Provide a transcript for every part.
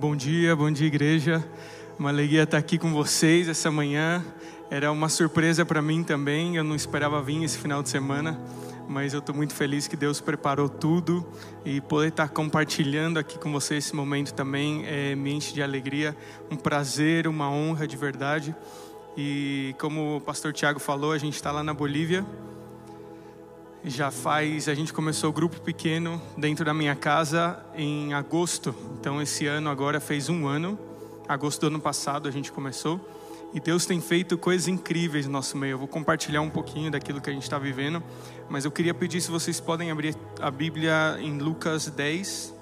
Bom dia, bom dia, igreja. Uma alegria estar aqui com vocês essa manhã. Era uma surpresa para mim também. Eu não esperava vir esse final de semana, mas eu estou muito feliz que Deus preparou tudo e poder estar compartilhando aqui com vocês esse momento também é, me enche de alegria, um prazer, uma honra de verdade. E como o pastor Tiago falou, a gente está lá na Bolívia já faz, a gente começou o grupo pequeno dentro da minha casa em agosto. Então esse ano agora fez um ano. Agosto do ano passado a gente começou. E Deus tem feito coisas incríveis no nosso meio. Eu vou compartilhar um pouquinho daquilo que a gente está vivendo. Mas eu queria pedir se vocês podem abrir a Bíblia em Lucas 10.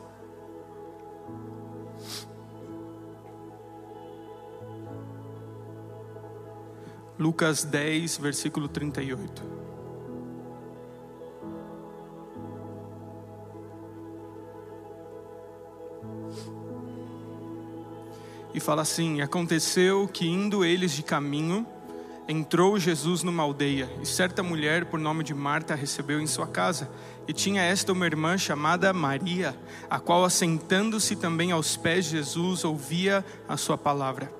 Lucas 10, versículo 38. E fala assim: Aconteceu que indo eles de caminho, entrou Jesus numa aldeia, e certa mulher, por nome de Marta, recebeu em sua casa. E tinha esta uma irmã chamada Maria, a qual, assentando-se também aos pés de Jesus, ouvia a sua palavra.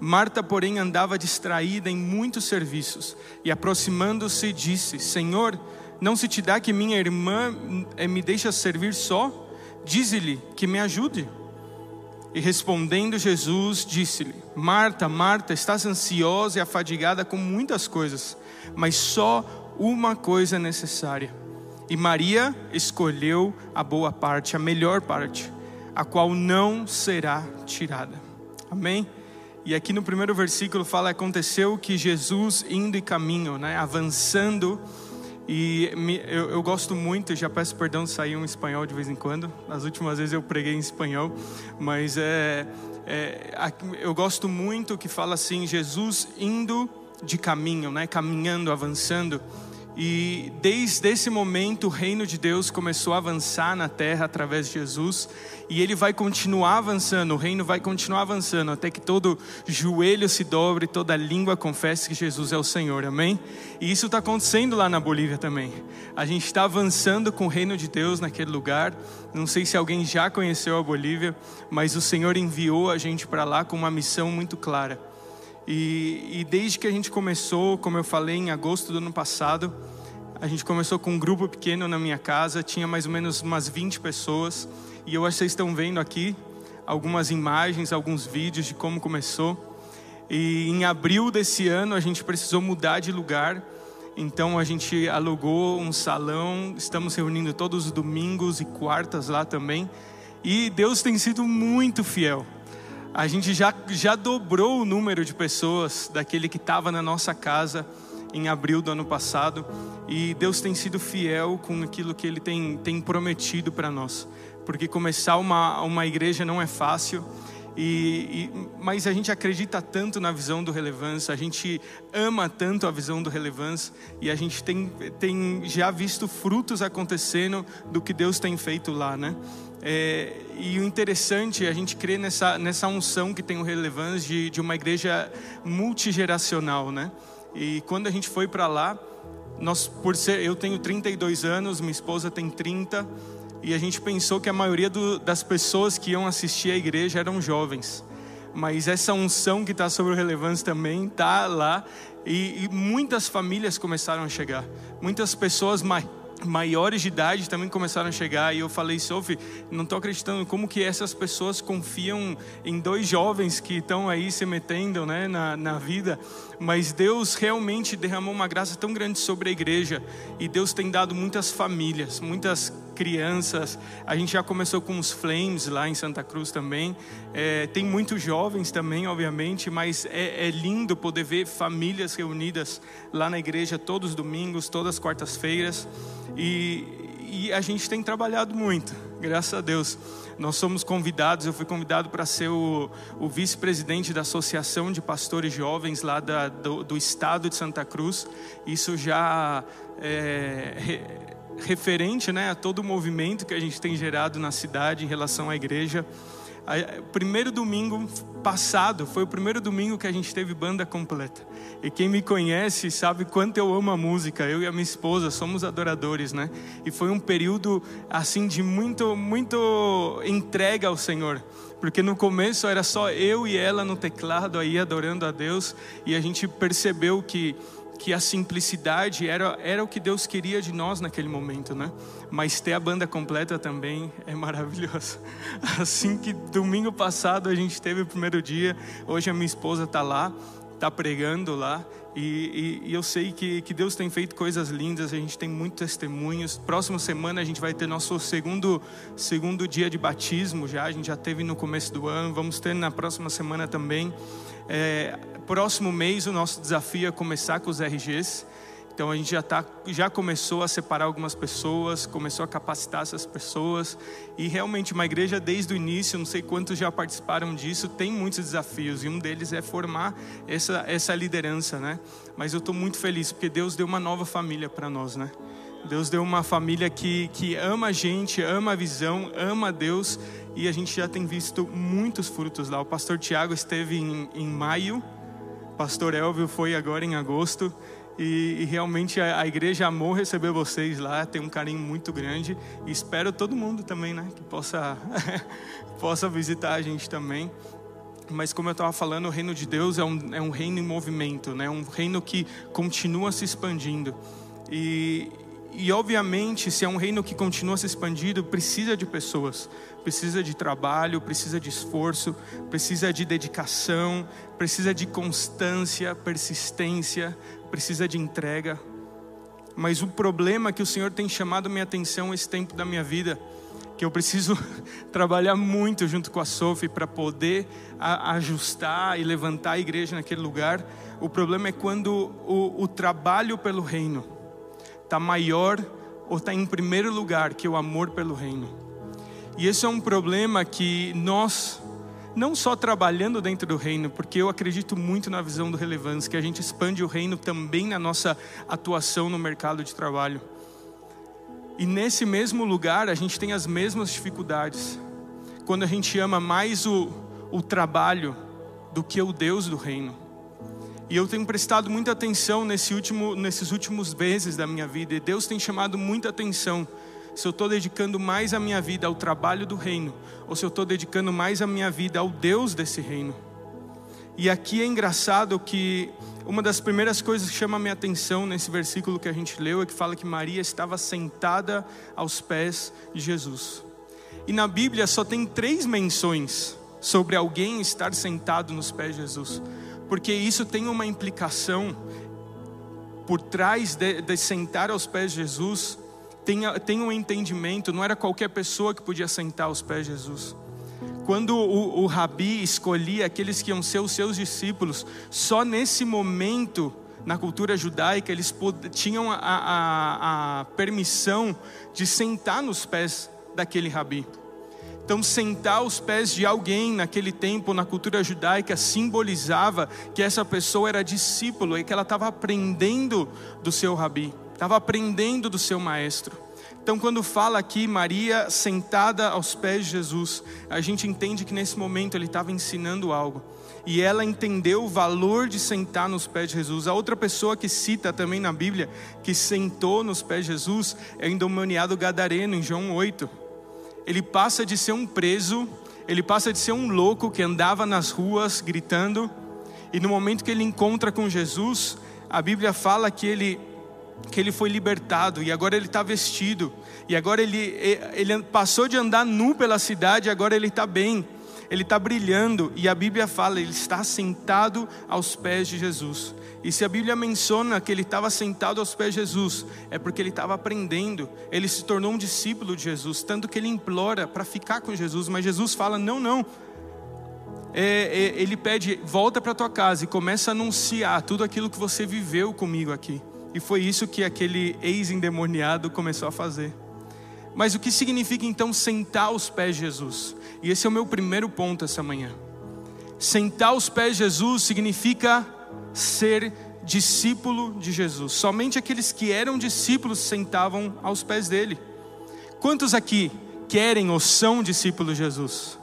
Marta, porém, andava distraída em muitos serviços, e aproximando-se, disse: Senhor, não se te dá que minha irmã eh, me deixe servir só? Dize-lhe que me ajude. E respondendo Jesus, disse-lhe: Marta, Marta, estás ansiosa e afadigada com muitas coisas, mas só uma coisa é necessária. E Maria escolheu a boa parte, a melhor parte, a qual não será tirada. Amém? E aqui no primeiro versículo fala: aconteceu que Jesus indo e caminho, né, avançando e me, eu, eu, gosto muito, já peço perdão de sair um espanhol de vez em quando. As últimas vezes eu preguei em espanhol, mas é, é, eu gosto muito que fala assim: Jesus indo de caminho, né? caminhando, avançando. E desde esse momento o reino de Deus começou a avançar na terra através de Jesus, e ele vai continuar avançando, o reino vai continuar avançando até que todo joelho se dobre, toda língua confesse que Jesus é o Senhor, amém? E isso está acontecendo lá na Bolívia também. A gente está avançando com o reino de Deus naquele lugar. Não sei se alguém já conheceu a Bolívia, mas o Senhor enviou a gente para lá com uma missão muito clara. E, e desde que a gente começou, como eu falei, em agosto do ano passado, a gente começou com um grupo pequeno na minha casa, tinha mais ou menos umas 20 pessoas. E eu acho que vocês estão vendo aqui algumas imagens, alguns vídeos de como começou. E em abril desse ano a gente precisou mudar de lugar. Então a gente alugou um salão, estamos reunindo todos os domingos e quartas lá também. E Deus tem sido muito fiel a gente já, já dobrou o número de pessoas daquele que estava na nossa casa em abril do ano passado. E Deus tem sido fiel com aquilo que Ele tem, tem prometido para nós. Porque começar uma, uma igreja não é fácil. E, e, mas a gente acredita tanto na visão do relevância, a gente ama tanto a visão do relevância e a gente tem, tem já visto frutos acontecendo do que Deus tem feito lá, né? É, e o interessante é a gente crer nessa, nessa unção que tem o relevância de, de uma igreja multigeracional, né? E quando a gente foi para lá, nós, por ser, eu tenho 32 anos, minha esposa tem 30, e a gente pensou que a maioria do, das pessoas que iam assistir à igreja eram jovens. Mas essa unção que está sobre o relevância também está lá, e, e muitas famílias começaram a chegar, muitas pessoas mais maiores de idade também começaram a chegar e eu falei, Sophie, não estou acreditando como que essas pessoas confiam em dois jovens que estão aí se metendo né, na, na vida, mas Deus realmente derramou uma graça tão grande sobre a igreja e Deus tem dado muitas famílias, muitas crianças. A gente já começou com os Flames lá em Santa Cruz também. É, tem muitos jovens também, obviamente, mas é, é, lindo poder ver famílias reunidas lá na igreja todos os domingos, todas as quartas-feiras. E, e a gente tem trabalhado muito, graças a Deus. Nós somos convidados, eu fui convidado para ser o, o vice-presidente da Associação de Pastores Jovens lá da, do, do, estado de Santa Cruz. Isso já é, referente né, a todo o movimento que a gente tem gerado na cidade em relação à igreja. O primeiro domingo passado foi o primeiro domingo que a gente teve banda completa. E quem me conhece sabe quanto eu amo a música. Eu e a minha esposa somos adoradores, né? E foi um período assim de muito, muito entrega ao Senhor porque no começo era só eu e ela no teclado aí adorando a Deus, e a gente percebeu que que a simplicidade era, era o que Deus queria de nós naquele momento, né? Mas ter a banda completa também é maravilhoso. Assim que domingo passado a gente teve o primeiro dia, hoje a minha esposa está lá, está pregando lá, e, e, e, eu sei que, que Deus tem feito coisas lindas, a gente tem muitos testemunhos. Próxima semana a gente vai ter nosso segundo, segundo dia de batismo já, a gente já teve no começo do ano, vamos ter na próxima semana também. É, próximo mês o nosso desafio é começar com os RGs. Então a gente já, tá, já começou a separar algumas pessoas, começou a capacitar essas pessoas. E realmente uma igreja desde o início, não sei quantos já participaram disso, tem muitos desafios. E um deles é formar essa, essa liderança, né? Mas eu estou muito feliz porque Deus deu uma nova família para nós, né? Deus deu uma família que, que ama a gente, ama a visão, ama a Deus. E a gente já tem visto muitos frutos lá. O pastor Tiago esteve em, em maio Pastor Elvio foi agora em agosto e, e realmente a, a, igreja amou receber vocês lá, tem um carinho muito grande e espero todo mundo também, né, que possa possa visitar a gente também. Mas como eu estava falando, o reino de Deus é um, é um reino em movimento, né? um reino que continua se expandindo. E, e obviamente, se é um reino que continua se expandindo, precisa de pessoas, precisa de trabalho, precisa de esforço, precisa de dedicação, precisa de constância, persistência, precisa de entrega. Mas o problema que o Senhor tem chamado minha atenção esse tempo da minha vida, que eu preciso trabalhar muito junto com a Sophie para poder ajustar e levantar a igreja naquele lugar. O problema é quando o, o trabalho pelo reino está maior ou está em primeiro lugar que o amor pelo reino. E esse é um problema que nós, não só trabalhando dentro do reino, porque eu acredito muito na visão do relevância, que a gente expande o reino também na nossa atuação no mercado de trabalho. E nesse mesmo lugar a gente tem as mesmas dificuldades. Quando a gente ama mais o, o trabalho do que o Deus do reino. E eu tenho prestado muita atenção nesse último, nesses últimos meses da minha vida, e Deus tem chamado muita atenção se eu estou dedicando mais a minha vida ao trabalho do reino, ou se eu estou dedicando mais a minha vida ao Deus desse reino. E aqui é engraçado que uma das primeiras coisas que chama a minha atenção nesse versículo que a gente leu é que fala que Maria estava sentada aos pés de Jesus. E na Bíblia só tem três menções sobre alguém estar sentado nos pés de Jesus porque isso tem uma implicação por trás de, de sentar aos pés de Jesus. Tem, tem um entendimento, não era qualquer pessoa que podia sentar aos pés de Jesus. Quando o, o rabi escolhia aqueles que iam ser os seus discípulos, só nesse momento, na cultura judaica, eles tinham a, a, a permissão de sentar nos pés daquele rabi. Então, sentar aos pés de alguém naquele tempo, na cultura judaica, simbolizava que essa pessoa era discípulo e que ela estava aprendendo do seu rabi, estava aprendendo do seu maestro. Então, quando fala aqui Maria sentada aos pés de Jesus, a gente entende que nesse momento ele estava ensinando algo. E ela entendeu o valor de sentar nos pés de Jesus. A outra pessoa que cita também na Bíblia, que sentou nos pés de Jesus, é o endemoniado gadareno, em João 8 ele passa de ser um preso, ele passa de ser um louco que andava nas ruas gritando, e no momento que ele encontra com Jesus, a Bíblia fala que ele que ele foi libertado e agora ele está vestido e agora ele ele passou de andar nu pela cidade, agora ele está bem, ele está brilhando e a Bíblia fala ele está sentado aos pés de Jesus. E se a Bíblia menciona que ele estava sentado aos pés de Jesus, é porque ele estava aprendendo, ele se tornou um discípulo de Jesus, tanto que ele implora para ficar com Jesus, mas Jesus fala: não, não. É, é, ele pede: volta para tua casa e começa a anunciar tudo aquilo que você viveu comigo aqui. E foi isso que aquele ex-endemoniado começou a fazer. Mas o que significa então sentar aos pés de Jesus? E esse é o meu primeiro ponto essa manhã. Sentar aos pés de Jesus significa ser discípulo de Jesus. Somente aqueles que eram discípulos sentavam aos pés dele. Quantos aqui querem ou são discípulos de Jesus?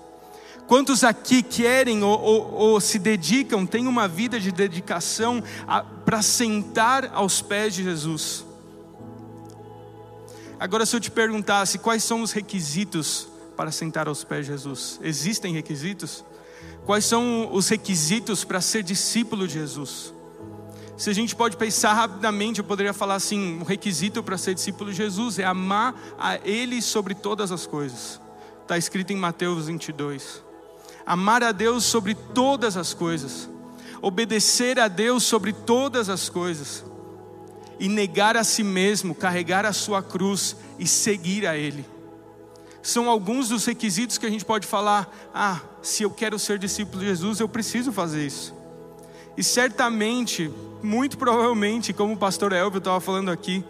Quantos aqui querem ou, ou, ou se dedicam, têm uma vida de dedicação para sentar aos pés de Jesus? Agora, se eu te perguntasse quais são os requisitos para sentar aos pés de Jesus? Existem requisitos? Quais são os requisitos para ser discípulo de Jesus? Se a gente pode pensar rapidamente, eu poderia falar assim: o requisito para ser discípulo de Jesus é amar a Ele sobre todas as coisas. Está escrito em Mateus 22. Amar a Deus sobre todas as coisas, obedecer a Deus sobre todas as coisas, e negar a si mesmo, carregar a sua cruz e seguir a Ele. São alguns dos requisitos que a gente pode falar: ah, se eu quero ser discípulo de Jesus, eu preciso fazer isso. E certamente, muito provavelmente, como o pastor Elvio estava falando aqui,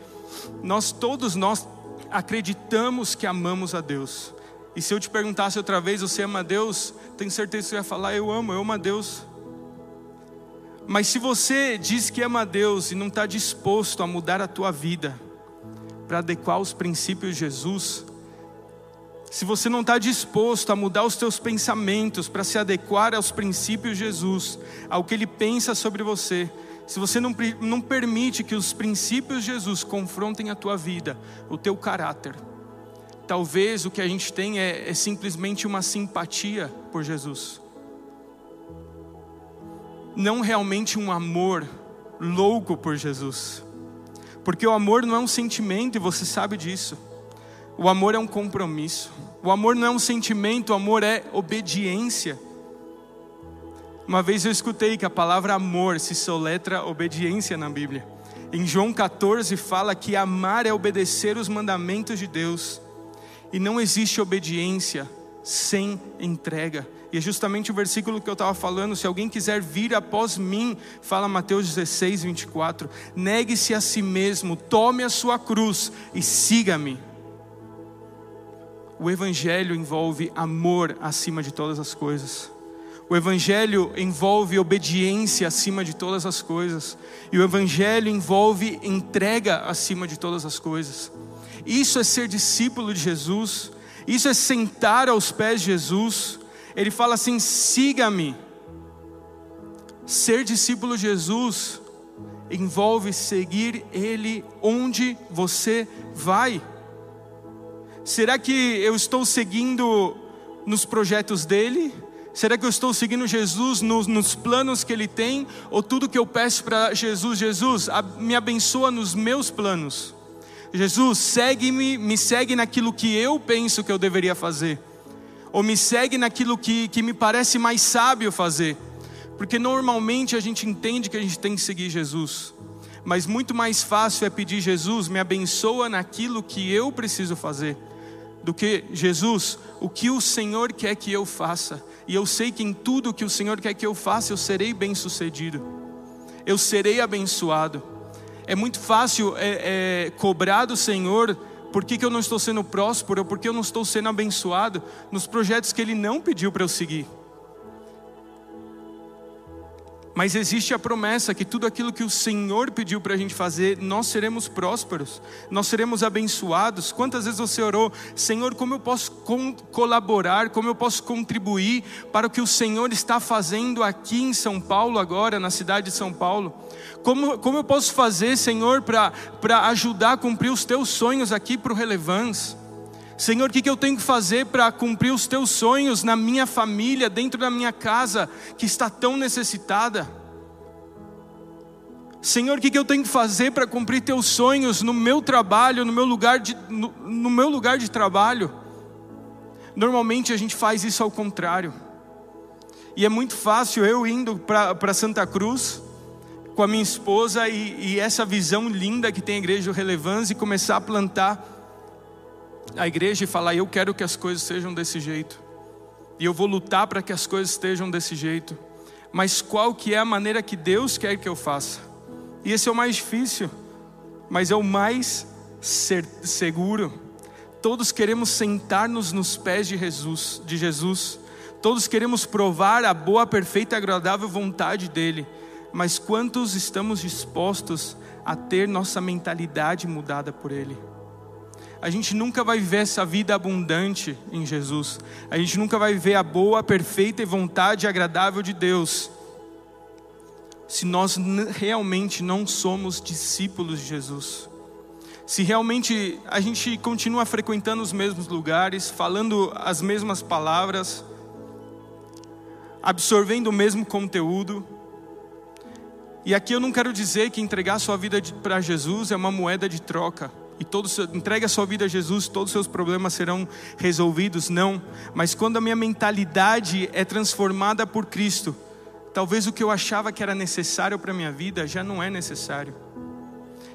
nós todos nós acreditamos que amamos a Deus. E se eu te perguntasse outra vez, você ama a Deus? Tenho certeza que você ia falar, eu amo, eu amo a Deus. Mas se você diz que ama a Deus e não está disposto a mudar a tua vida para adequar os princípios de Jesus, se você não está disposto a mudar os teus pensamentos para se adequar aos princípios de Jesus, ao que Ele pensa sobre você, se você não, não permite que os princípios de Jesus confrontem a tua vida, o teu caráter, talvez o que a gente tem é, é simplesmente uma simpatia por Jesus, não realmente um amor louco por Jesus, porque o amor não é um sentimento e você sabe disso. O amor é um compromisso. O amor não é um sentimento, o amor é obediência. Uma vez eu escutei que a palavra amor se soletra obediência na Bíblia. Em João 14 fala que amar é obedecer os mandamentos de Deus. E não existe obediência sem entrega. E é justamente o versículo que eu estava falando: se alguém quiser vir após mim, fala Mateus 16, 24: negue-se a si mesmo, tome a sua cruz e siga-me. O Evangelho envolve amor acima de todas as coisas. O Evangelho envolve obediência acima de todas as coisas. E o Evangelho envolve entrega acima de todas as coisas. Isso é ser discípulo de Jesus. Isso é sentar aos pés de Jesus. Ele fala assim: siga-me. Ser discípulo de Jesus envolve seguir Ele onde você vai. Será que eu estou seguindo nos projetos dele? Será que eu estou seguindo Jesus nos, nos planos que ele tem? Ou tudo que eu peço para Jesus, Jesus, me abençoa nos meus planos? Jesus, segue-me, me segue naquilo que eu penso que eu deveria fazer. Ou me segue naquilo que, que me parece mais sábio fazer. Porque normalmente a gente entende que a gente tem que seguir Jesus. Mas muito mais fácil é pedir, Jesus, me abençoa naquilo que eu preciso fazer do que Jesus, o que o Senhor quer que eu faça. E eu sei que em tudo que o Senhor quer que eu faça, eu serei bem-sucedido. Eu serei abençoado. É muito fácil é, é, cobrar do Senhor por que, que eu não estou sendo próspero, por que eu não estou sendo abençoado nos projetos que Ele não pediu para eu seguir. Mas existe a promessa que tudo aquilo que o Senhor pediu para a gente fazer, nós seremos prósperos, nós seremos abençoados. Quantas vezes você orou, Senhor, como eu posso colaborar, como eu posso contribuir para o que o Senhor está fazendo aqui em São Paulo, agora, na cidade de São Paulo? Como, como eu posso fazer, Senhor, para ajudar a cumprir os teus sonhos aqui para o Relevância? Senhor, o que, eu tenho que fazer para cumprir os teus sonhos na minha família, dentro da minha casa, que está tão necessitada? Senhor, o que, eu tenho que fazer para cumprir teus sonhos no meu trabalho, no meu lugar de, no, no meu lugar de trabalho? Normalmente a gente faz isso ao contrário. E é muito fácil eu indo para Santa Cruz com a minha esposa e, e, essa visão linda que tem a igreja de relevância e começar a plantar a igreja e falar: Eu quero que as coisas sejam desse jeito, e eu vou lutar para que as coisas estejam desse jeito, mas qual que é a maneira que Deus quer que eu faça? E esse é o mais difícil, mas é o mais seguro. Todos queremos sentar-nos nos pés de Jesus, de Jesus. Todos queremos provar a boa, perfeita e agradável vontade dele. Mas quantos estamos dispostos a ter nossa mentalidade mudada por ele? A gente nunca vai viver essa vida abundante em Jesus. A gente nunca vai viver a boa, perfeita e vontade agradável de Deus. Se nós realmente não somos discípulos de Jesus. se realmente a gente continua frequentando os mesmos lugares, falando as mesmas palavras, absorvendo o mesmo conteúdo. E aqui eu não quero dizer que entregar sua vida para Jesus é uma moeda de troca. E todo entregue a sua vida a Jesus, todos os seus problemas serão resolvidos, não. Mas quando a minha mentalidade é transformada por Cristo, talvez o que eu achava que era necessário para a minha vida já não é necessário.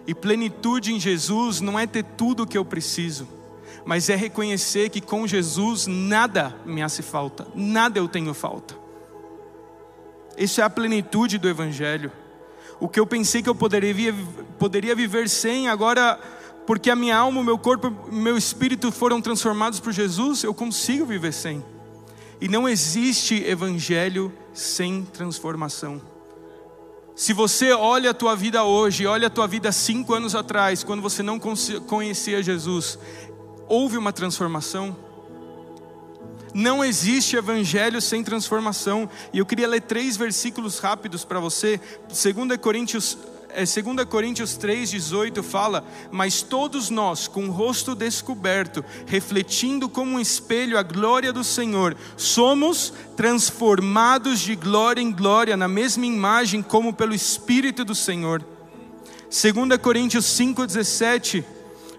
E plenitude em Jesus não é ter tudo o que eu preciso, mas é reconhecer que com Jesus nada me hace falta, nada eu tenho falta. Isso é a plenitude do Evangelho. O que eu pensei que eu poderia, poderia viver sem, agora, porque a minha alma, o meu corpo, o meu espírito foram transformados por Jesus, eu consigo viver sem. E não existe Evangelho sem transformação. Se você olha a tua vida hoje, olha a tua vida cinco anos atrás, quando você não conhecia Jesus, houve uma transformação? Não existe evangelho sem transformação. E eu queria ler três versículos rápidos para você. 2 Coríntios 2 Coríntios 3,18 fala: Mas todos nós, com o rosto descoberto, refletindo como um espelho a glória do Senhor, somos transformados de glória em glória, na mesma imagem, como pelo Espírito do Senhor. 2 Coríntios 5,17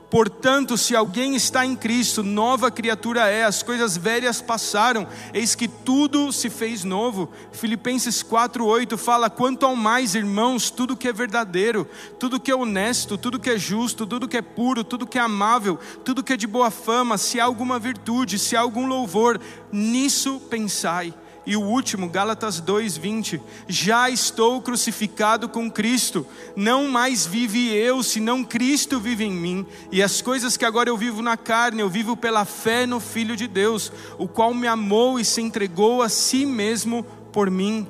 Portanto, se alguém está em Cristo, nova criatura é, as coisas velhas passaram, eis que tudo se fez novo. Filipenses 4:8 fala: "Quanto ao mais, irmãos, tudo que é verdadeiro, tudo que é honesto, tudo que é justo, tudo que é puro, tudo que é amável, tudo que é de boa fama, se há alguma virtude, se há algum louvor, nisso pensai." E o último, Gálatas 2:20, já estou crucificado com Cristo, não mais vive eu, senão Cristo vive em mim, e as coisas que agora eu vivo na carne, eu vivo pela fé no Filho de Deus, o qual me amou e se entregou a si mesmo por mim.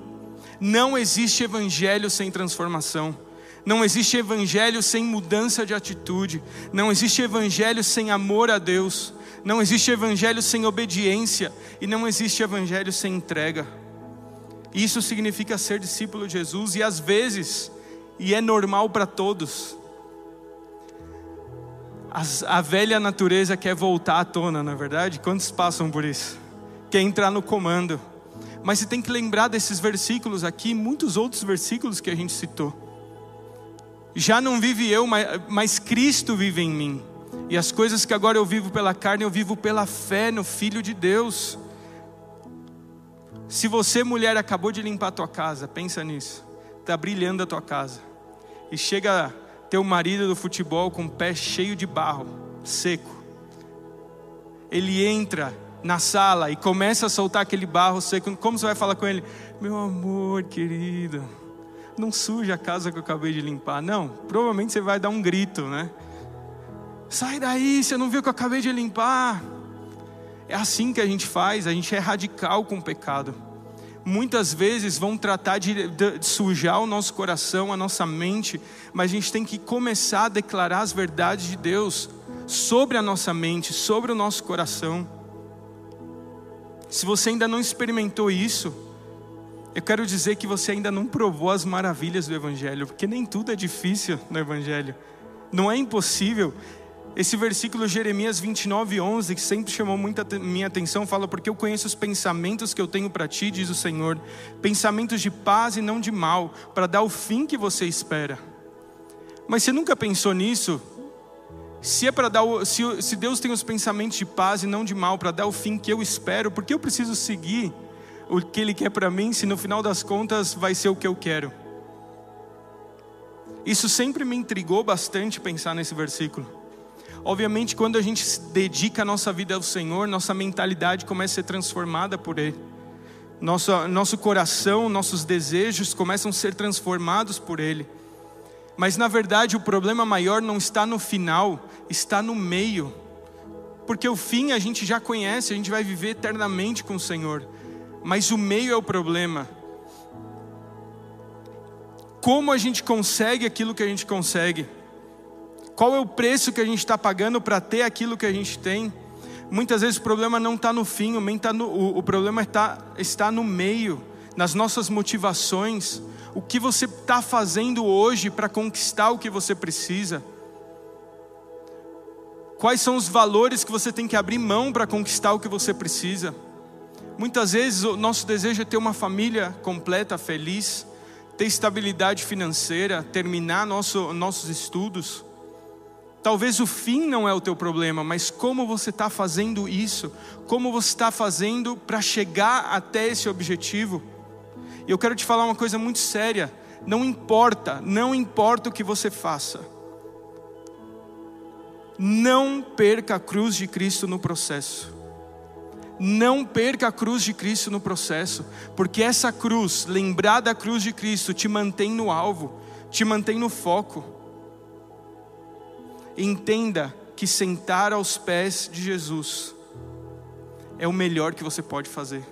Não existe evangelho sem transformação. Não existe evangelho sem mudança de atitude. Não existe evangelho sem amor a Deus. Não existe evangelho sem obediência e não existe evangelho sem entrega. Isso significa ser discípulo de Jesus e às vezes, e é normal para todos, a velha natureza quer voltar à tona, na é verdade? Quantos passam por isso? Quer entrar no comando. Mas você tem que lembrar desses versículos aqui, muitos outros versículos que a gente citou. Já não vive eu, mas Cristo vive em mim. E as coisas que agora eu vivo pela carne, eu vivo pela fé no Filho de Deus. Se você, mulher, acabou de limpar a tua casa, pensa nisso. Está brilhando a tua casa. E chega teu marido do futebol com o pé cheio de barro, seco. Ele entra na sala e começa a soltar aquele barro seco. Como você vai falar com ele? Meu amor, querido, não suja a casa que eu acabei de limpar. Não, provavelmente você vai dar um grito, né? Sai daí, você não viu que eu acabei de limpar. É assim que a gente faz, a gente é radical com o pecado. Muitas vezes vão tratar de, de, de sujar o nosso coração, a nossa mente, mas a gente tem que começar a declarar as verdades de Deus sobre a nossa mente, sobre o nosso coração. Se você ainda não experimentou isso, eu quero dizer que você ainda não provou as maravilhas do Evangelho, porque nem tudo é difícil no Evangelho. Não é impossível. Esse versículo Jeremias 29, 11, que sempre chamou muita minha atenção, fala: Porque eu conheço os pensamentos que eu tenho para ti, diz o Senhor, pensamentos de paz e não de mal, para dar o fim que você espera. Mas você nunca pensou nisso? Se é para dar, o, se, se Deus tem os pensamentos de paz e não de mal, para dar o fim que eu espero, por que eu preciso seguir o que Ele quer para mim, se no final das contas vai ser o que eu quero? Isso sempre me intrigou bastante pensar nesse versículo. Obviamente, quando a gente dedica a nossa vida ao Senhor, nossa mentalidade começa a ser transformada por Ele. Nosso, nosso coração, nossos desejos começam a ser transformados por Ele. Mas na verdade, o problema maior não está no final, está no meio. Porque o fim a gente já conhece, a gente vai viver eternamente com o Senhor. Mas o meio é o problema. Como a gente consegue aquilo que a gente consegue? Qual é o preço que a gente está pagando para ter aquilo que a gente tem? Muitas vezes o problema não está no fim, o, tá problema está, está no meio, nas nossas motivações. O que você está fazendo hoje para conquistar o que você precisa? Quais são os valores que você tem que abrir mão para conquistar o que você precisa? Muitas vezes o nosso desejo é ter uma família completa, feliz, ter estabilidade financeira, terminar nosso, nossos estudos. Talvez o fim não é o teu problema, mas como você está fazendo isso, como você está fazendo para chegar até esse objetivo. E eu quero te falar uma coisa muito séria: não importa, não importa o que você faça, não perca a cruz de Cristo no processo. Não perca a cruz de Cristo no processo, porque essa cruz, lembrar da cruz de Cristo, te mantém no alvo, te mantém no foco. Entenda que sentar aos pés de Jesus é o melhor que você pode fazer.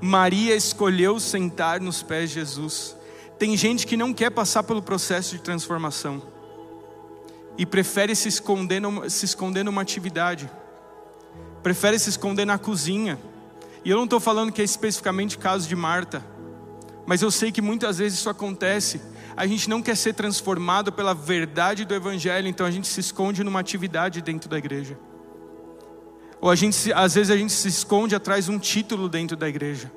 Maria escolheu sentar nos pés de Jesus. Tem gente que não quer passar pelo processo de transformação e prefere se esconder, numa, se esconder numa atividade, prefere se esconder na cozinha. E eu não estou falando que é especificamente caso de Marta, mas eu sei que muitas vezes isso acontece. A gente não quer ser transformado pela verdade do Evangelho, então a gente se esconde numa atividade dentro da igreja. Ou a gente, às vezes a gente se esconde atrás de um título dentro da igreja.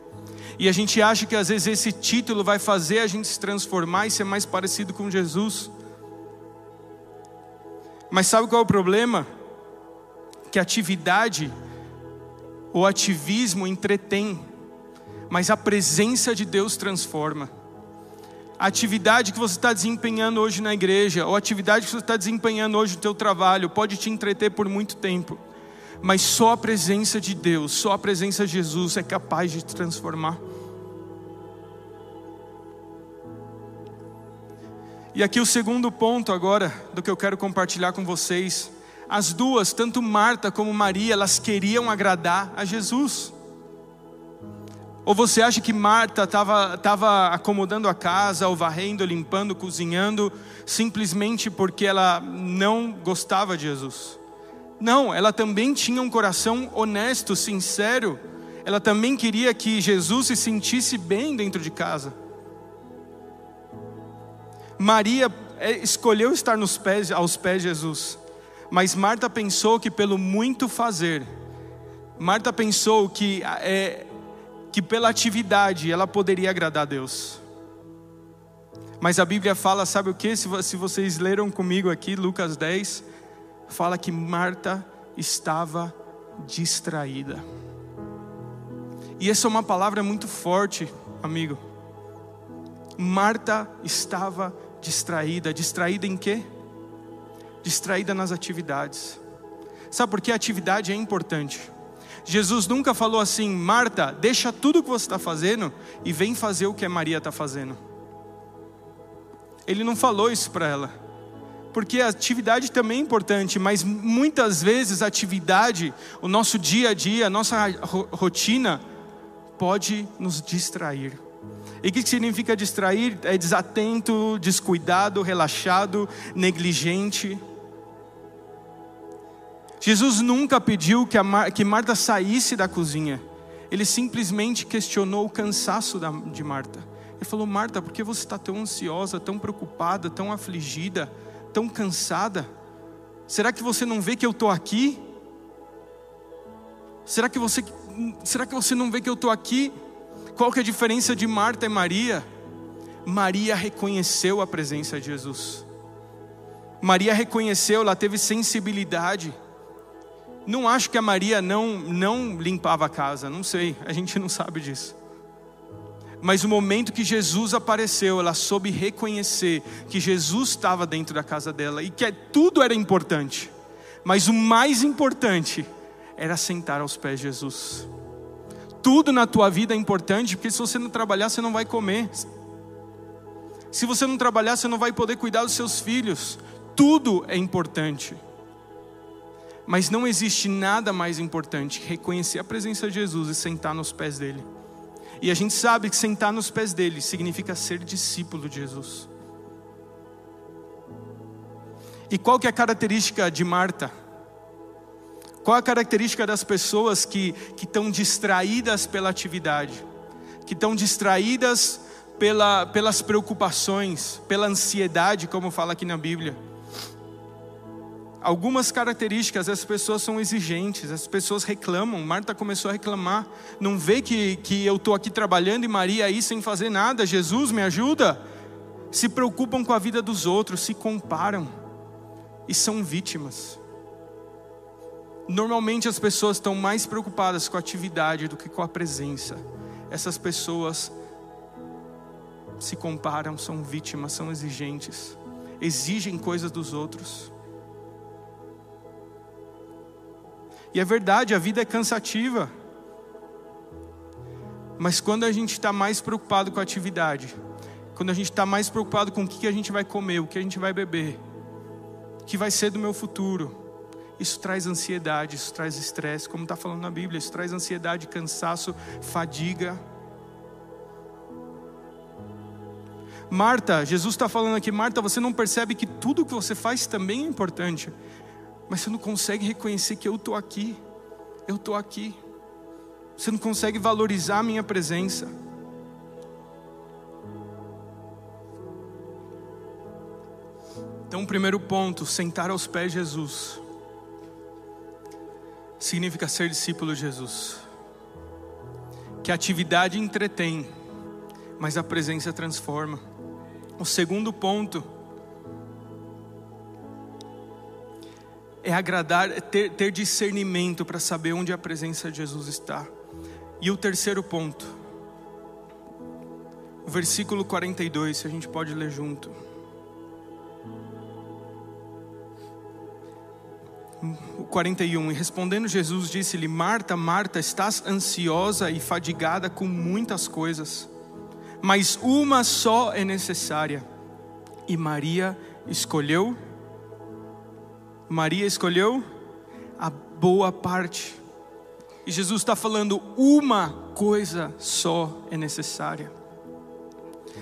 E a gente acha que às vezes esse título vai fazer a gente se transformar e ser mais parecido com Jesus. Mas sabe qual é o problema? Que atividade ou ativismo entretém, mas a presença de Deus transforma. A atividade que você está desempenhando hoje na igreja, ou a atividade que você está desempenhando hoje no teu trabalho, pode te entreter por muito tempo, mas só a presença de Deus, só a presença de Jesus é capaz de te transformar. E aqui o segundo ponto agora do que eu quero compartilhar com vocês. As duas, tanto Marta como Maria, elas queriam agradar a Jesus. Ou você acha que Marta estava tava acomodando a casa, ou varrendo, limpando, cozinhando, simplesmente porque ela não gostava de Jesus? Não, ela também tinha um coração honesto, sincero. Ela também queria que Jesus se sentisse bem dentro de casa. Maria é, escolheu estar nos pés, aos pés de Jesus, mas Marta pensou que pelo muito fazer, Marta pensou que, é, que pela atividade ela poderia agradar a Deus. Mas a Bíblia fala, sabe o que? Se, vocês leram comigo aqui, Lucas 10, fala que Marta estava distraída. E essa é uma palavra muito forte, amigo. Marta estava distraída. Distraída em quê? Distraída nas atividades. Sabe por que a atividade é importante? Jesus nunca falou assim, Marta, deixa tudo o que você está fazendo e vem fazer o que a Maria está fazendo. Ele não falou isso para ela, porque a atividade também é importante, mas muitas vezes a atividade, o nosso dia a dia, a nossa rotina, pode nos distrair. E o que significa distrair? É desatento, descuidado, relaxado, negligente. Jesus nunca pediu que, Mar que Marta saísse da cozinha. Ele simplesmente questionou o cansaço da, de Marta. Ele falou: Marta, por que você está tão ansiosa, tão preocupada, tão afligida, tão cansada? Será que você não vê que eu estou aqui? Será que você, será que você não vê que eu estou aqui? Qual que é a diferença de Marta e Maria? Maria reconheceu a presença de Jesus. Maria reconheceu, ela teve sensibilidade. Não acho que a Maria não não limpava a casa, não sei, a gente não sabe disso. Mas o momento que Jesus apareceu, ela soube reconhecer que Jesus estava dentro da casa dela e que tudo era importante. Mas o mais importante era sentar aos pés de Jesus. Tudo na tua vida é importante, porque se você não trabalhar, você não vai comer. Se você não trabalhar, você não vai poder cuidar dos seus filhos. Tudo é importante. Mas não existe nada mais importante que reconhecer a presença de Jesus e sentar nos pés dele. E a gente sabe que sentar nos pés dele significa ser discípulo de Jesus. E qual que é a característica de Marta? Qual a característica das pessoas que, que estão distraídas pela atividade, que estão distraídas pela, pelas preocupações, pela ansiedade, como fala aqui na Bíblia? Algumas características, as pessoas são exigentes, as pessoas reclamam. Marta começou a reclamar, não vê que, que eu estou aqui trabalhando e Maria aí sem fazer nada. Jesus me ajuda. Se preocupam com a vida dos outros, se comparam e são vítimas. Normalmente as pessoas estão mais preocupadas com a atividade do que com a presença. Essas pessoas se comparam, são vítimas, são exigentes, exigem coisas dos outros. E é verdade, a vida é cansativa. Mas quando a gente está mais preocupado com a atividade, quando a gente está mais preocupado com o que a gente vai comer, o que a gente vai beber, o que vai ser do meu futuro, isso traz ansiedade, isso traz estresse, como está falando na Bíblia, isso traz ansiedade, cansaço, fadiga. Marta, Jesus está falando aqui, Marta, você não percebe que tudo que você faz também é importante mas você não consegue reconhecer que eu estou aqui, eu estou aqui. Você não consegue valorizar a minha presença. Então, primeiro ponto, sentar aos pés de Jesus, significa ser discípulo de Jesus. Que a atividade entretém, mas a presença transforma. O segundo ponto, é agradar, é ter, ter discernimento para saber onde a presença de Jesus está. E o terceiro ponto, o versículo 42, se a gente pode ler junto. O 41, e respondendo Jesus disse-lhe: Marta, Marta, estás ansiosa e fadigada com muitas coisas, mas uma só é necessária, e Maria escolheu Maria escolheu a boa parte. E Jesus está falando: uma coisa só é necessária.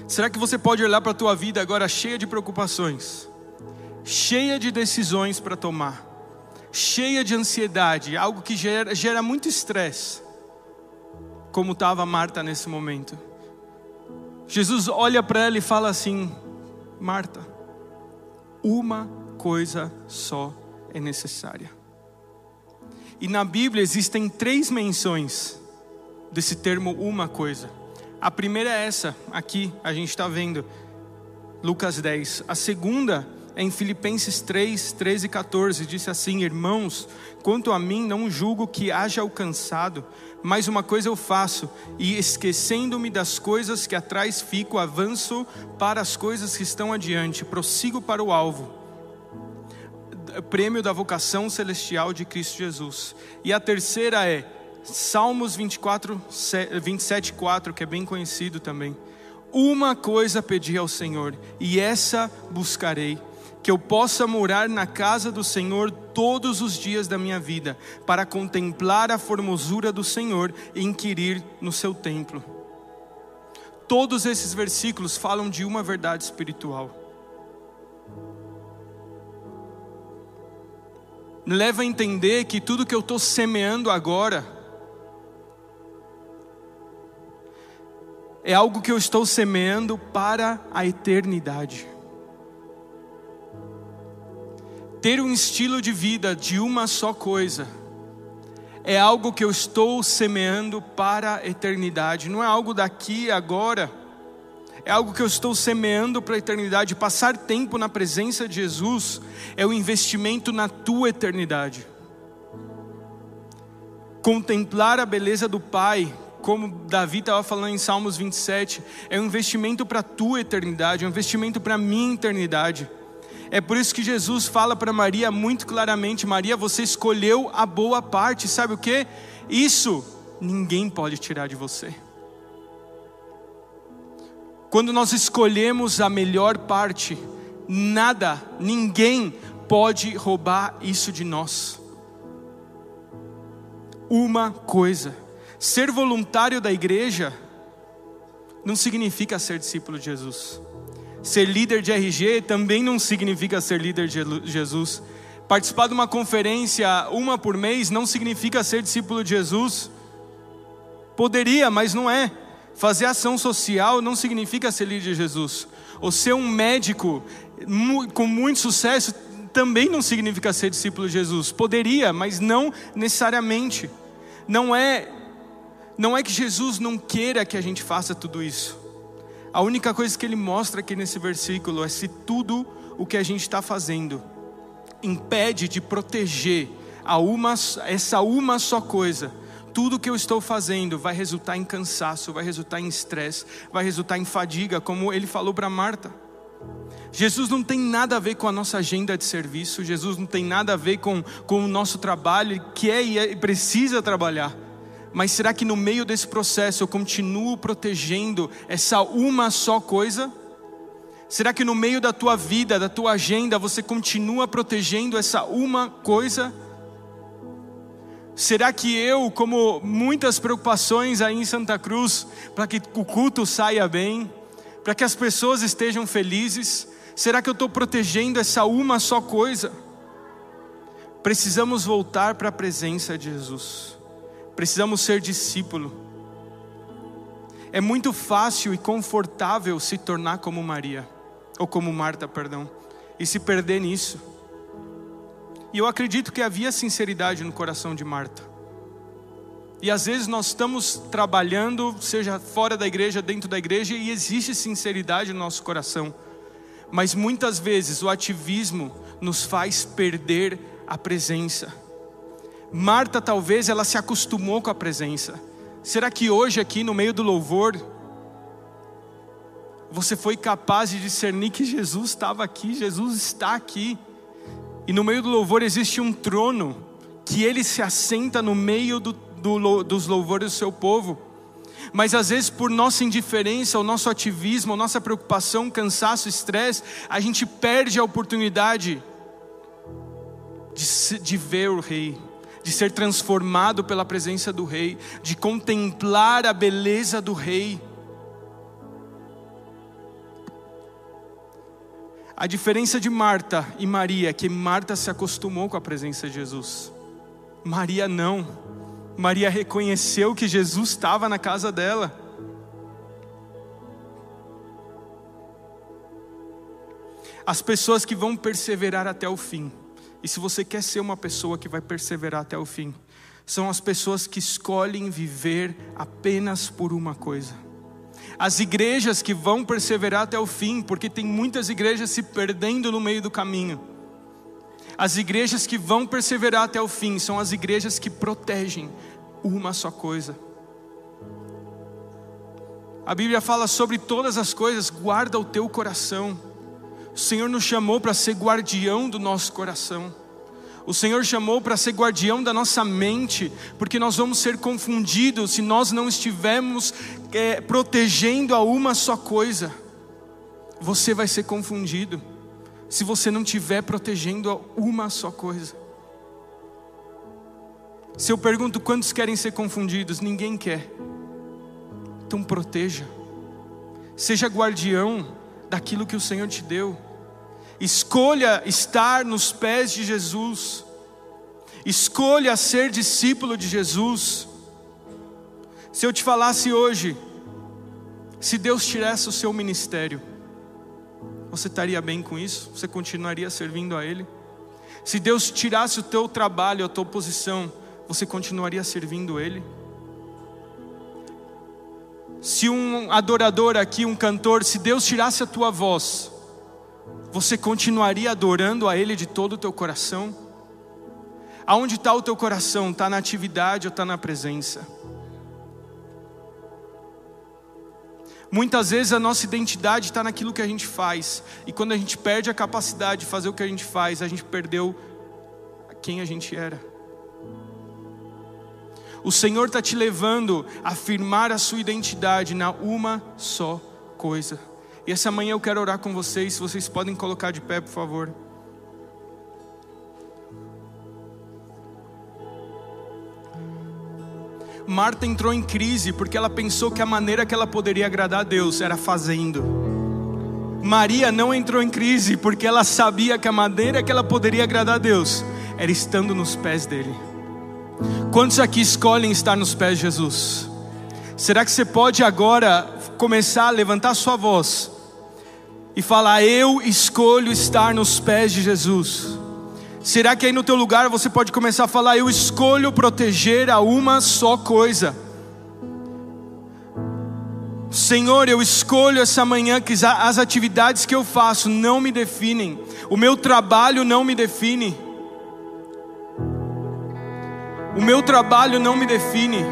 Será que você pode olhar para a tua vida agora cheia de preocupações, cheia de decisões para tomar, cheia de ansiedade, algo que gera, gera muito estresse, como estava Marta nesse momento? Jesus olha para ela e fala assim: Marta, uma coisa só é necessária. E na Bíblia existem três menções desse termo uma coisa. A primeira é essa, aqui a gente está vendo, Lucas 10. A segunda é em Filipenses 3, 13 e 14. Disse assim: Irmãos, quanto a mim, não julgo que haja alcançado, mas uma coisa eu faço, e esquecendo-me das coisas que atrás fico, avanço para as coisas que estão adiante, prossigo para o alvo prêmio da vocação celestial de Cristo Jesus. E a terceira é Salmos 24, 27, 4, que é bem conhecido também. Uma coisa pedi ao Senhor, e essa buscarei, que eu possa morar na casa do Senhor todos os dias da minha vida, para contemplar a formosura do Senhor e inquirir no seu templo. Todos esses versículos falam de uma verdade espiritual me leva a entender que tudo que eu estou semeando agora é algo que eu estou semeando para a eternidade. Ter um estilo de vida de uma só coisa é algo que eu estou semeando para a eternidade, não é algo daqui agora é algo que eu estou semeando para a eternidade. Passar tempo na presença de Jesus é o um investimento na tua eternidade. Contemplar a beleza do Pai, como Davi estava falando em Salmos 27, é um investimento para a tua eternidade, é um investimento para a minha eternidade. É por isso que Jesus fala para Maria muito claramente: Maria, você escolheu a boa parte, sabe o que? Isso ninguém pode tirar de você. Quando nós escolhemos a melhor parte, nada, ninguém pode roubar isso de nós. Uma coisa: ser voluntário da igreja não significa ser discípulo de Jesus. Ser líder de RG também não significa ser líder de Jesus. Participar de uma conferência uma por mês não significa ser discípulo de Jesus. Poderia, mas não é. Fazer ação social não significa ser líder de Jesus. Ou ser um médico com muito sucesso também não significa ser discípulo de Jesus. Poderia, mas não necessariamente. Não é não é que Jesus não queira que a gente faça tudo isso. A única coisa que ele mostra aqui nesse versículo é se tudo o que a gente está fazendo impede de proteger uma, essa uma só coisa. Tudo que eu estou fazendo vai resultar em cansaço, vai resultar em estresse, vai resultar em fadiga, como ele falou para Marta. Jesus não tem nada a ver com a nossa agenda de serviço, Jesus não tem nada a ver com, com o nosso trabalho, ele quer e é, precisa trabalhar. Mas será que no meio desse processo eu continuo protegendo essa uma só coisa? Será que no meio da tua vida, da tua agenda, você continua protegendo essa uma coisa? Será que eu, como muitas preocupações aí em Santa Cruz, para que o culto saia bem, para que as pessoas estejam felizes, Será que eu estou protegendo essa uma só coisa? Precisamos voltar para a presença de Jesus. Precisamos ser discípulo. É muito fácil e confortável se tornar como Maria, ou como Marta, perdão, e se perder nisso. E eu acredito que havia sinceridade no coração de Marta. E às vezes nós estamos trabalhando, seja fora da igreja, dentro da igreja, e existe sinceridade no nosso coração mas muitas vezes o ativismo nos faz perder a presença. Marta talvez ela se acostumou com a presença. Será que hoje aqui no meio do louvor você foi capaz de discernir que Jesus estava aqui, Jesus está aqui. E no meio do louvor existe um trono que ele se assenta no meio do, do, dos louvores do seu povo mas às vezes por nossa indiferença, o nosso ativismo, a nossa preocupação, cansaço, estresse, a gente perde a oportunidade de, de ver o Rei, de ser transformado pela presença do Rei, de contemplar a beleza do Rei. A diferença de Marta e Maria é que Marta se acostumou com a presença de Jesus, Maria não. Maria reconheceu que Jesus estava na casa dela. As pessoas que vão perseverar até o fim, e se você quer ser uma pessoa que vai perseverar até o fim, são as pessoas que escolhem viver apenas por uma coisa. As igrejas que vão perseverar até o fim, porque tem muitas igrejas se perdendo no meio do caminho. As igrejas que vão perseverar até o fim são as igrejas que protegem uma só coisa. A Bíblia fala sobre todas as coisas, guarda o teu coração. O Senhor nos chamou para ser guardião do nosso coração. O Senhor chamou para ser guardião da nossa mente, porque nós vamos ser confundidos se nós não estivermos é, protegendo a uma só coisa. Você vai ser confundido se você não estiver protegendo uma só coisa. Se eu pergunto quantos querem ser confundidos, ninguém quer. Então proteja. Seja guardião daquilo que o Senhor te deu. Escolha estar nos pés de Jesus. Escolha ser discípulo de Jesus. Se eu te falasse hoje, se Deus tirasse o seu ministério, você estaria bem com isso? Você continuaria servindo a Ele? Se Deus tirasse o teu trabalho, a tua posição, você continuaria servindo Ele? Se um adorador aqui, um cantor, se Deus tirasse a tua voz, você continuaria adorando a Ele de todo o teu coração? Aonde está o teu coração? Está na atividade ou está na presença? Muitas vezes a nossa identidade está naquilo que a gente faz, e quando a gente perde a capacidade de fazer o que a gente faz, a gente perdeu quem a gente era. O Senhor está te levando a afirmar a sua identidade na uma só coisa. E essa manhã eu quero orar com vocês, se vocês podem colocar de pé, por favor. Marta entrou em crise porque ela pensou que a maneira que ela poderia agradar a Deus era fazendo. Maria não entrou em crise porque ela sabia que a maneira que ela poderia agradar a Deus era estando nos pés dele. Quantos aqui escolhem estar nos pés de Jesus? Será que você pode agora começar a levantar sua voz e falar: Eu escolho estar nos pés de Jesus? Será que aí no teu lugar você pode começar a falar: Eu escolho proteger a uma só coisa? Senhor, eu escolho essa manhã que as atividades que eu faço não me definem, o meu trabalho não me define, o meu trabalho não me define.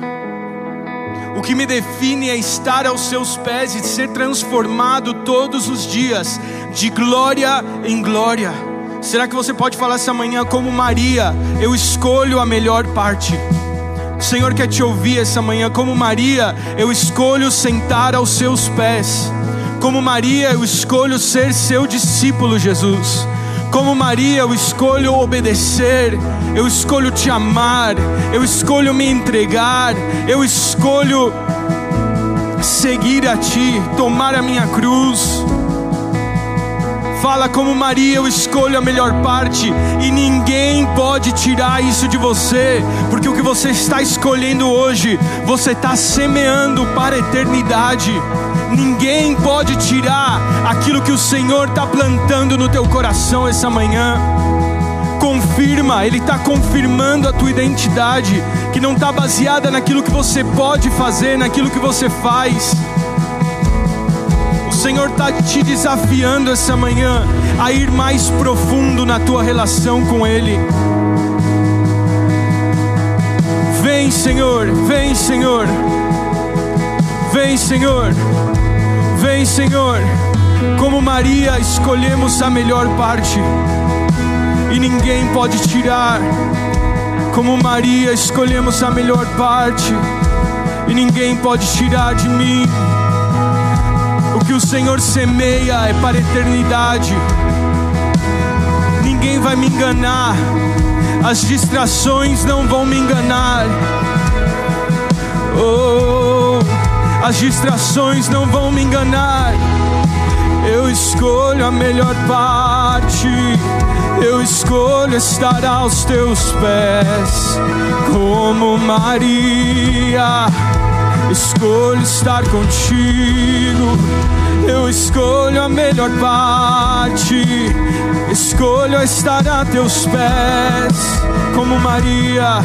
O que me define é estar aos seus pés e ser transformado todos os dias, de glória em glória. Será que você pode falar essa manhã como Maria? Eu escolho a melhor parte. O Senhor quer te ouvir essa manhã, como Maria, eu escolho sentar aos seus pés. Como Maria, eu escolho ser seu discípulo, Jesus. Como Maria, eu escolho obedecer, eu escolho te amar, eu escolho me entregar, eu escolho seguir a ti, tomar a minha cruz. Fala como Maria, eu escolho a melhor parte e ninguém pode tirar isso de você, porque o que você está escolhendo hoje, você está semeando para a eternidade. Ninguém pode tirar aquilo que o Senhor está plantando no teu coração essa manhã. Confirma, Ele está confirmando a tua identidade, que não está baseada naquilo que você pode fazer, naquilo que você faz Senhor está te desafiando essa manhã a ir mais profundo na tua relação com Ele. Vem, Senhor, vem, Senhor, vem, Senhor, vem, Senhor. Como Maria, escolhemos a melhor parte e ninguém pode tirar. Como Maria, escolhemos a melhor parte e ninguém pode tirar de mim. Que o Senhor semeia é para a eternidade. Ninguém vai me enganar. As distrações não vão me enganar. Oh, as distrações não vão me enganar. Eu escolho a melhor parte. Eu escolho estar aos teus pés, como Maria escolho estar contigo. Eu escolho a melhor parte, escolho estar a teus pés, como Maria.